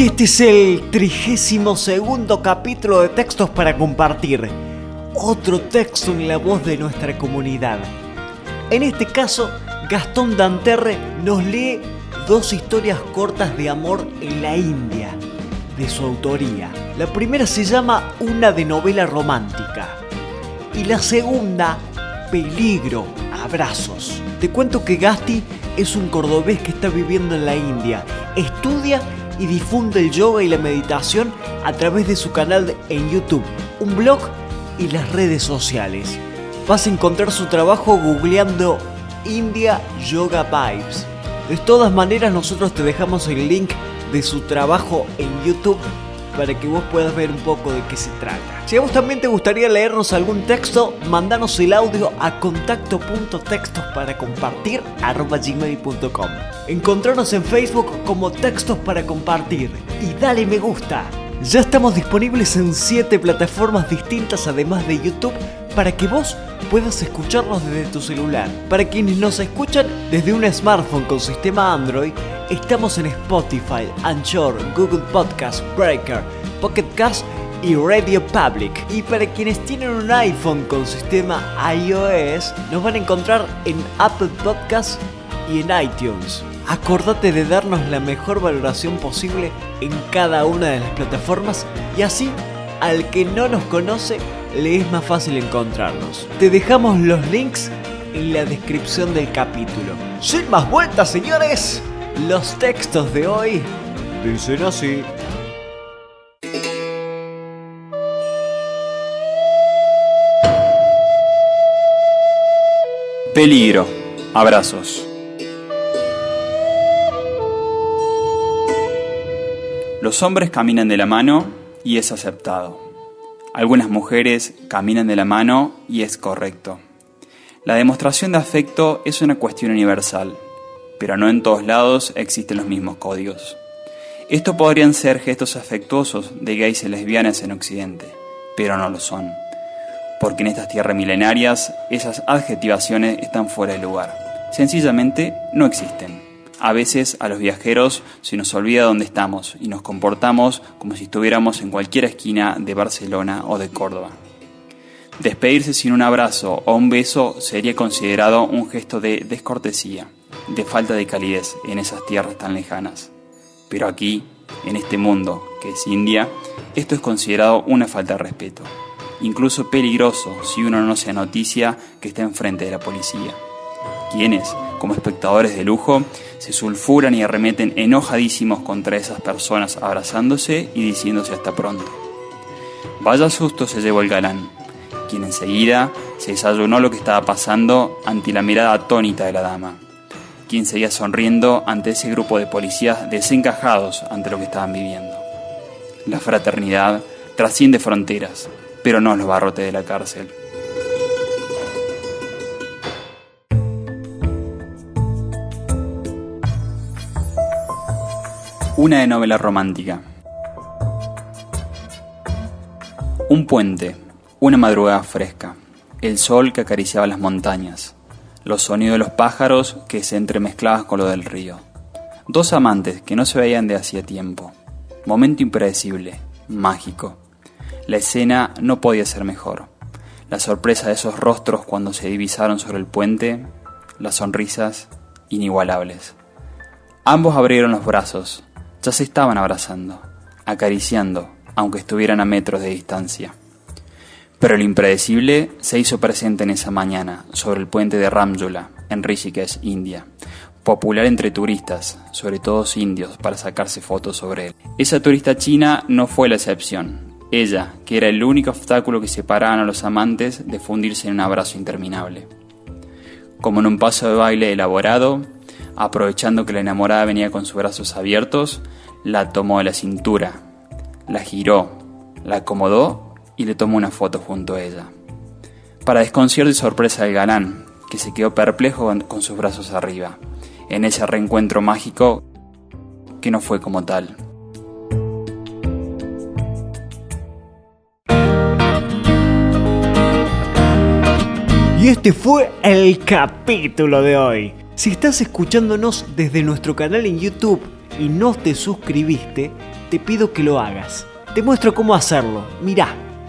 Y este es el trigésimo segundo capítulo de textos para compartir. Otro texto en la voz de nuestra comunidad. En este caso, Gastón Danterre nos lee dos historias cortas de amor en la India, de su autoría. La primera se llama Una de novela romántica y la segunda, Peligro, abrazos. Te cuento que Gasti es un cordobés que está viviendo en la India, estudia y difunde el yoga y la meditación a través de su canal en YouTube, un blog y las redes sociales. Vas a encontrar su trabajo googleando India Yoga Vibes. De todas maneras nosotros te dejamos el link de su trabajo en YouTube para que vos puedas ver un poco de qué se trata. Si a vos también te gustaría leernos algún texto, mandanos el audio a contacto.textos para compartir gmail.com. Encontrarnos en Facebook como Textos para Compartir y dale me gusta. Ya estamos disponibles en 7 plataformas distintas además de YouTube para que vos puedas escucharnos desde tu celular. Para quienes nos escuchan desde un smartphone con sistema Android, estamos en Spotify, Anchor, Google Podcast, Breaker, Pocket Cast y Radio Public. Y para quienes tienen un iPhone con sistema iOS, nos van a encontrar en Apple Podcasts y en iTunes. Acordate de darnos la mejor valoración posible en cada una de las plataformas y así al que no nos conoce le es más fácil encontrarnos. Te dejamos los links en la descripción del capítulo. Sin más vueltas, señores, los textos de hoy dicen así. Peligro. Abrazos. Los hombres caminan de la mano y es aceptado. Algunas mujeres caminan de la mano y es correcto. La demostración de afecto es una cuestión universal, pero no en todos lados existen los mismos códigos. Esto podrían ser gestos afectuosos de gays y lesbianas en Occidente, pero no lo son porque en estas tierras milenarias esas adjetivaciones están fuera de lugar. Sencillamente no existen. A veces a los viajeros se nos olvida dónde estamos y nos comportamos como si estuviéramos en cualquier esquina de Barcelona o de Córdoba. Despedirse sin un abrazo o un beso sería considerado un gesto de descortesía, de falta de calidez en esas tierras tan lejanas. Pero aquí, en este mundo que es India, esto es considerado una falta de respeto incluso peligroso si uno no se noticia que está enfrente de la policía. Quienes, como espectadores de lujo, se sulfuran y arremeten enojadísimos contra esas personas abrazándose y diciéndose hasta pronto. Vaya susto se llevó el galán, quien enseguida se desayunó lo que estaba pasando ante la mirada atónita de la dama, quien seguía sonriendo ante ese grupo de policías desencajados ante lo que estaban viviendo. La fraternidad trasciende fronteras, pero no los barrotes de la cárcel. Una de novela romántica. Un puente, una madrugada fresca, el sol que acariciaba las montañas, los sonidos de los pájaros que se entremezclaban con lo del río. Dos amantes que no se veían de hacía tiempo. Momento impredecible, mágico. La escena no podía ser mejor. La sorpresa de esos rostros cuando se divisaron sobre el puente, las sonrisas inigualables. Ambos abrieron los brazos, ya se estaban abrazando, acariciando, aunque estuvieran a metros de distancia. Pero lo impredecible se hizo presente en esa mañana, sobre el puente de Ramjula, en Rishikesh, India, popular entre turistas, sobre todo indios, para sacarse fotos sobre él. Esa turista china no fue la excepción. Ella, que era el único obstáculo que separaban a los amantes de fundirse en un abrazo interminable. Como en un paso de baile elaborado, aprovechando que la enamorada venía con sus brazos abiertos, la tomó de la cintura, la giró, la acomodó y le tomó una foto junto a ella. Para desconcierto y sorpresa del galán, que se quedó perplejo con sus brazos arriba, en ese reencuentro mágico que no fue como tal. Y este fue el capítulo de hoy. Si estás escuchándonos desde nuestro canal en YouTube y no te suscribiste, te pido que lo hagas. Te muestro cómo hacerlo. Mirá,